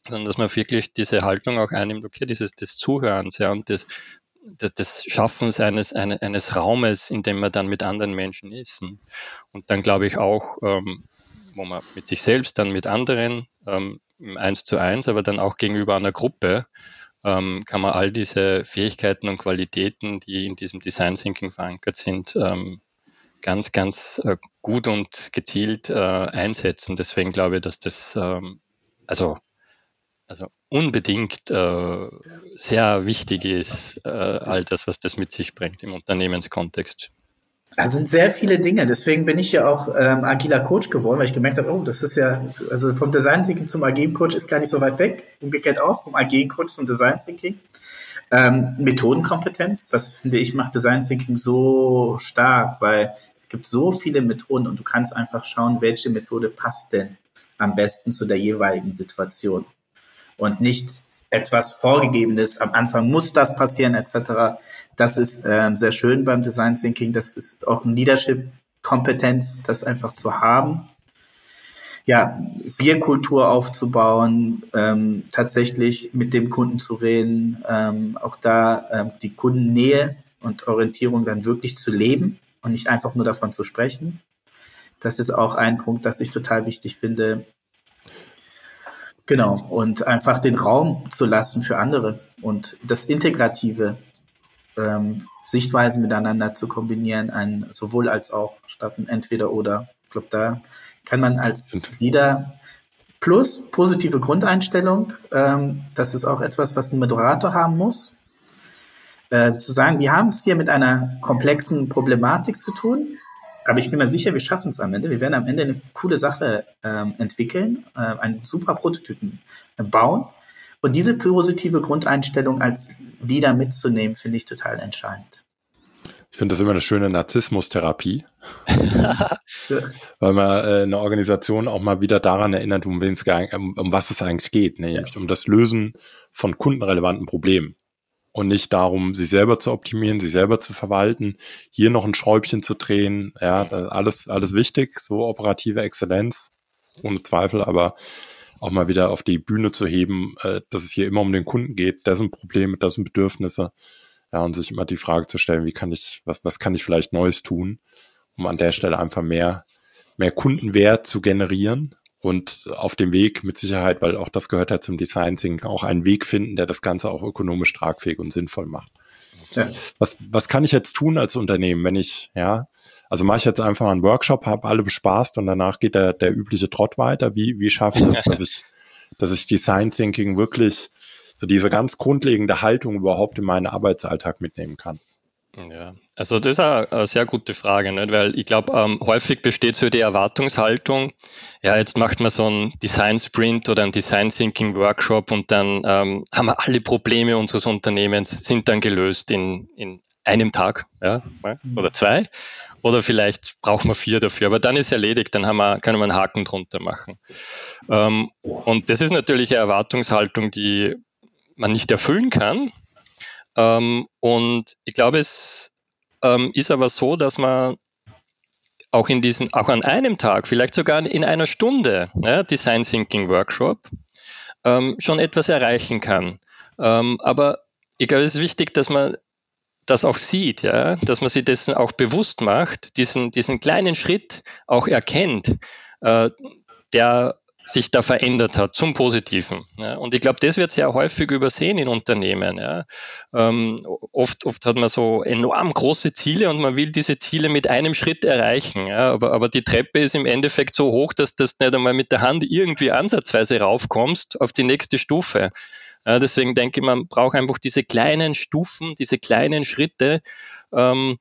sondern dass man wirklich diese Haltung auch einnimmt, okay, dieses des Zuhörens ja, und des, des, des Schaffens eines, eines, eines Raumes, in dem man dann mit anderen Menschen ist. Und dann glaube ich auch, ähm, wo man mit sich selbst, dann mit anderen, ähm, eins zu eins, aber dann auch gegenüber einer Gruppe, ähm, kann man all diese Fähigkeiten und Qualitäten, die in diesem Design Thinking verankert sind, ähm, ganz, ganz äh, gut und gezielt äh, einsetzen. Deswegen glaube ich, dass das ähm, also, also unbedingt äh, sehr wichtig ist, äh, all das, was das mit sich bringt im Unternehmenskontext. Da sind sehr viele Dinge. Deswegen bin ich ja auch ähm, agiler Coach geworden, weil ich gemerkt habe, oh, das ist ja, also vom Design Thinking zum agilen Coach ist gar nicht so weit weg. Umgekehrt auch vom agilen Coach zum Design Thinking. Ähm, Methodenkompetenz, das finde ich macht Design Thinking so stark, weil es gibt so viele Methoden und du kannst einfach schauen, welche Methode passt denn am besten zu der jeweiligen Situation. Und nicht etwas Vorgegebenes, am Anfang muss das passieren, etc. Das ist ähm, sehr schön beim Design Thinking. Das ist auch eine Leadership-Kompetenz, das einfach zu haben. Ja, Wir-Kultur aufzubauen, ähm, tatsächlich mit dem Kunden zu reden, ähm, auch da ähm, die Kundennähe und Orientierung dann wirklich zu leben und nicht einfach nur davon zu sprechen. Das ist auch ein Punkt, das ich total wichtig finde. Genau. Und einfach den Raum zu lassen für andere und das Integrative, ähm, Sichtweisen miteinander zu kombinieren, ein sowohl als auch statt ein Entweder oder. Ich glaube, da kann man als Leader plus positive Grundeinstellung, ähm, das ist auch etwas, was ein Moderator haben muss, äh, zu sagen, wir haben es hier mit einer komplexen Problematik zu tun, aber ich bin mir sicher, wir schaffen es am Ende. Wir werden am Ende eine coole Sache ähm, entwickeln, äh, einen super Prototypen äh, bauen. Und diese positive Grundeinstellung als Leader mitzunehmen, finde ich total entscheidend. Ich finde das immer eine schöne Narzissmustherapie, (laughs) weil man äh, eine Organisation auch mal wieder daran erinnert, um, um, um was es eigentlich geht, ne? ja. um das Lösen von kundenrelevanten Problemen und nicht darum, sich selber zu optimieren, sich selber zu verwalten, hier noch ein Schräubchen zu drehen. Ja, alles, alles wichtig, so operative Exzellenz, ohne Zweifel, aber auch mal wieder auf die Bühne zu heben, äh, dass es hier immer um den Kunden geht, dessen Probleme, dessen Bedürfnisse. Ja, und sich immer die Frage zu stellen, wie kann ich, was, was kann ich vielleicht Neues tun, um an der Stelle einfach mehr, mehr Kundenwert zu generieren und auf dem Weg mit Sicherheit, weil auch das gehört ja zum Design Thinking, auch einen Weg finden, der das Ganze auch ökonomisch tragfähig und sinnvoll macht. Ja. Was, was kann ich jetzt tun als Unternehmen, wenn ich, ja, also mache ich jetzt einfach einen Workshop, habe alle bespaßt und danach geht der, der übliche Trott weiter. Wie, wie schaffe ich es, dass ich, (laughs) dass ich Design Thinking wirklich so diese ganz grundlegende Haltung überhaupt in meinen Arbeitsalltag mitnehmen kann? Ja, also das ist eine, sehr gute Frage, nicht? weil ich glaube, ähm, häufig besteht so die Erwartungshaltung, ja, jetzt macht man so einen Design Sprint oder einen Design Thinking Workshop und dann ähm, haben wir alle Probleme unseres Unternehmens sind dann gelöst in, in einem Tag ja, mhm. oder zwei. Oder vielleicht brauchen wir vier dafür, aber dann ist erledigt, dann haben wir, können wir einen Haken drunter machen. Ähm, und das ist natürlich eine Erwartungshaltung, die man nicht erfüllen kann, ähm, und ich glaube, es ähm, ist aber so, dass man auch in diesen, auch an einem Tag, vielleicht sogar in einer Stunde, ne, Design Thinking Workshop, ähm, schon etwas erreichen kann. Ähm, aber ich glaube, es ist wichtig, dass man das auch sieht, ja, dass man sich dessen auch bewusst macht, diesen, diesen kleinen Schritt auch erkennt, äh, der sich da verändert hat zum Positiven. Ja. Und ich glaube, das wird sehr häufig übersehen in Unternehmen. Ja. Ähm, oft, oft hat man so enorm große Ziele und man will diese Ziele mit einem Schritt erreichen. Ja. Aber, aber die Treppe ist im Endeffekt so hoch, dass du nicht einmal mit der Hand irgendwie ansatzweise raufkommst auf die nächste Stufe. Ja, deswegen denke ich, man braucht einfach diese kleinen Stufen, diese kleinen Schritte, ähm,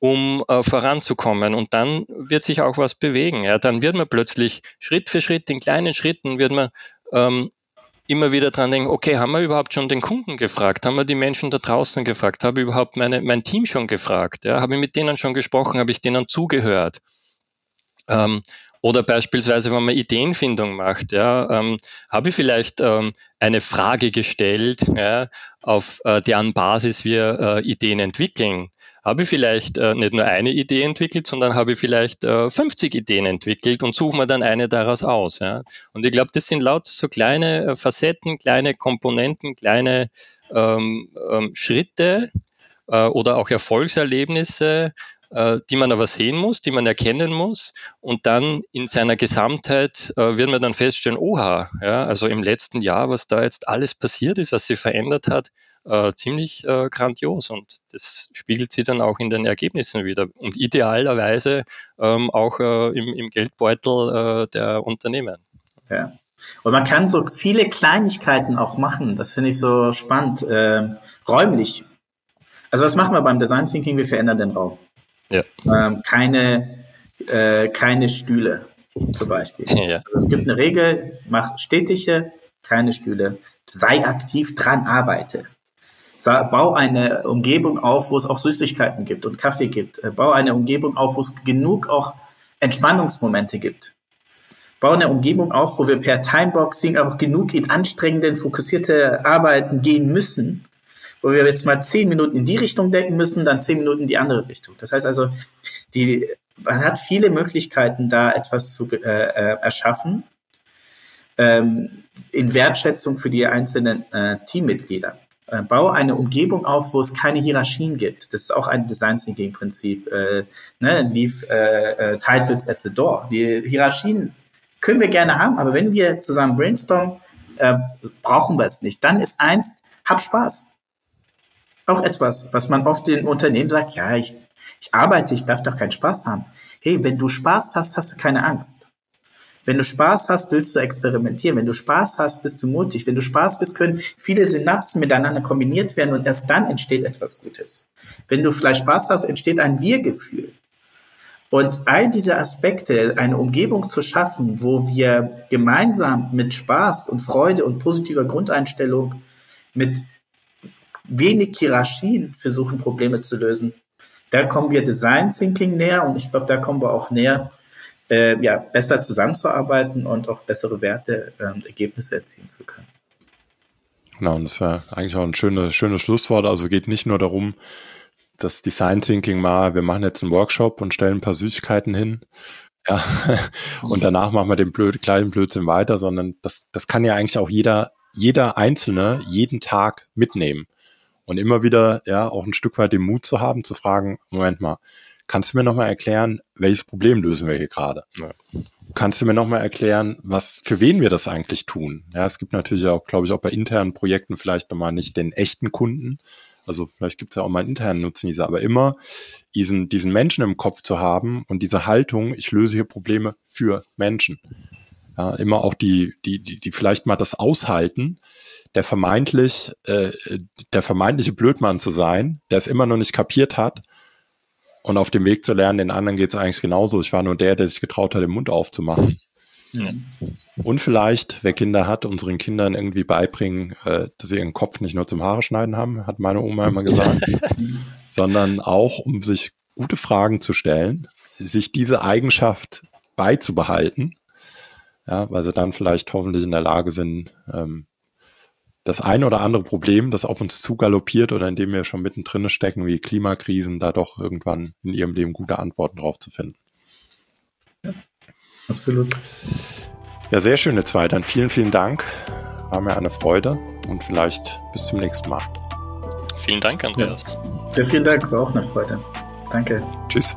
um äh, voranzukommen. Und dann wird sich auch was bewegen. Ja, dann wird man plötzlich Schritt für Schritt, in kleinen Schritten, wird man ähm, immer wieder dran denken, okay, haben wir überhaupt schon den Kunden gefragt? Haben wir die Menschen da draußen gefragt? Habe ich überhaupt meine, mein Team schon gefragt? Ja, habe ich mit denen schon gesprochen? Habe ich denen zugehört? Ähm, oder beispielsweise, wenn man Ideenfindung macht, ja, ähm, habe ich vielleicht ähm, eine Frage gestellt, ja, auf äh, deren Basis wir äh, Ideen entwickeln habe ich vielleicht äh, nicht nur eine Idee entwickelt, sondern habe ich vielleicht äh, 50 Ideen entwickelt und suche mir dann eine daraus aus. Ja? Und ich glaube, das sind laut so kleine äh, Facetten, kleine Komponenten, kleine ähm, ähm, Schritte äh, oder auch Erfolgserlebnisse, die man aber sehen muss, die man erkennen muss und dann in seiner Gesamtheit äh, wird man dann feststellen, oha, ja, also im letzten Jahr, was da jetzt alles passiert ist, was sich verändert hat, äh, ziemlich äh, grandios und das spiegelt sich dann auch in den Ergebnissen wieder und idealerweise ähm, auch äh, im, im, Geldbeutel äh, der Unternehmen. Ja. Und man kann so viele Kleinigkeiten auch machen. Das finde ich so spannend. Äh, räumlich. Also was machen wir beim Design Thinking? Wir verändern den Raum. Ja. Ähm, keine, äh, keine Stühle zum Beispiel. (laughs) Ja. Also es gibt eine Regel, mach stetige, keine Stühle. Sei aktiv dran, arbeite bau eine Umgebung auf, wo es auch Süßigkeiten gibt und Kaffee gibt. Äh, bau eine Umgebung auf, wo es genug auch Entspannungsmomente gibt. Bau eine Umgebung auf, wo wir per Timeboxing auch genug in anstrengenden, fokussierte Arbeiten gehen müssen, wo wir jetzt mal zehn Minuten in die Richtung denken müssen, dann zehn Minuten in die andere Richtung. Das heißt also, die, man hat viele Möglichkeiten, da etwas zu äh, äh, erschaffen, ähm, in Wertschätzung für die einzelnen äh, Teammitglieder. Äh, baue eine Umgebung auf, wo es keine Hierarchien gibt. Das ist auch ein Design Thinking Prinzip. Äh, ne? Leave äh, äh, titles at the door. Die Hierarchien können wir gerne haben, aber wenn wir zusammen brainstormen, brauchen wir es nicht. Dann ist eins, hab Spaß. Auch etwas, was man oft in Unternehmen sagt, ja, ich, ich arbeite, ich darf doch keinen Spaß haben. Hey, wenn du Spaß hast, hast du keine Angst. Wenn du Spaß hast, willst du experimentieren. Wenn du Spaß hast, bist du mutig. Wenn du Spaß bist, können viele Synapsen miteinander kombiniert werden und erst dann entsteht etwas Gutes. Wenn du vielleicht Spaß hast, entsteht ein Wir-Gefühl. Und all diese Aspekte, eine Umgebung zu schaffen, wo wir gemeinsam mit Spaß und Freude und positiver Grundeinstellung mit wenig Hierarchien versuchen, Probleme zu lösen. Da kommen wir Design Thinking näher und ich glaube, da kommen wir auch näher, äh, ja, besser zusammenzuarbeiten und auch bessere Werte, äh, Ergebnisse erzielen zu können. Genau, und das wäre eigentlich auch ein schönes, schönes Schlusswort. Also geht nicht nur darum, das Design Thinking mal, wir machen jetzt einen Workshop und stellen ein paar Süßigkeiten hin. (laughs) Ja, und danach machen wir den blöd, kleinen Blödsinn weiter, sondern das, das kann ja eigentlich auch jeder, jeder Einzelne jeden Tag mitnehmen. Und immer wieder, ja, auch ein Stück weit den Mut zu haben, zu fragen, Moment mal, kannst du mir nochmal erklären, welches Problem lösen wir hier gerade? Ja. Kannst du mir nochmal erklären, was, für wen wir das eigentlich tun? Ja, es gibt natürlich auch, glaube ich, auch bei internen Projekten vielleicht nochmal nicht den echten Kunden, also vielleicht gibt es ja auch mal einen internen Nutzen dieser, aber immer diesen, diesen Menschen im Kopf zu haben und diese Haltung, ich löse hier Probleme für Menschen. Ja, immer auch die, die, die, die vielleicht mal das aushalten, der vermeintlich, äh, der vermeintliche Blödmann zu sein, der es immer noch nicht kapiert hat und auf dem Weg zu lernen, den anderen geht es eigentlich genauso. Ich war nur der, der sich getraut hat, den Mund aufzumachen. Ja. Und vielleicht, wer Kinder hat, unseren Kindern irgendwie beibringen, äh, dass sie ihren Kopf nicht nur zum Haare schneiden haben, hat meine Oma immer gesagt, (laughs) sondern auch, um sich gute Fragen zu stellen, sich diese Eigenschaft beizubehalten, ja, weil sie dann vielleicht hoffentlich in der Lage sind, ähm, das ein oder andere Problem, das auf uns zugaloppiert oder in dem wir schon mittendrin stecken, wie Klimakrisen, da doch irgendwann in ihrem Leben gute Antworten drauf zu finden. Ja, absolut. Ja, sehr schöne zwei. Dann vielen, vielen Dank. War mir eine Freude und vielleicht bis zum nächsten Mal. Vielen Dank, Andreas. Ja, vielen Dank, war auch eine Freude. Danke. Tschüss.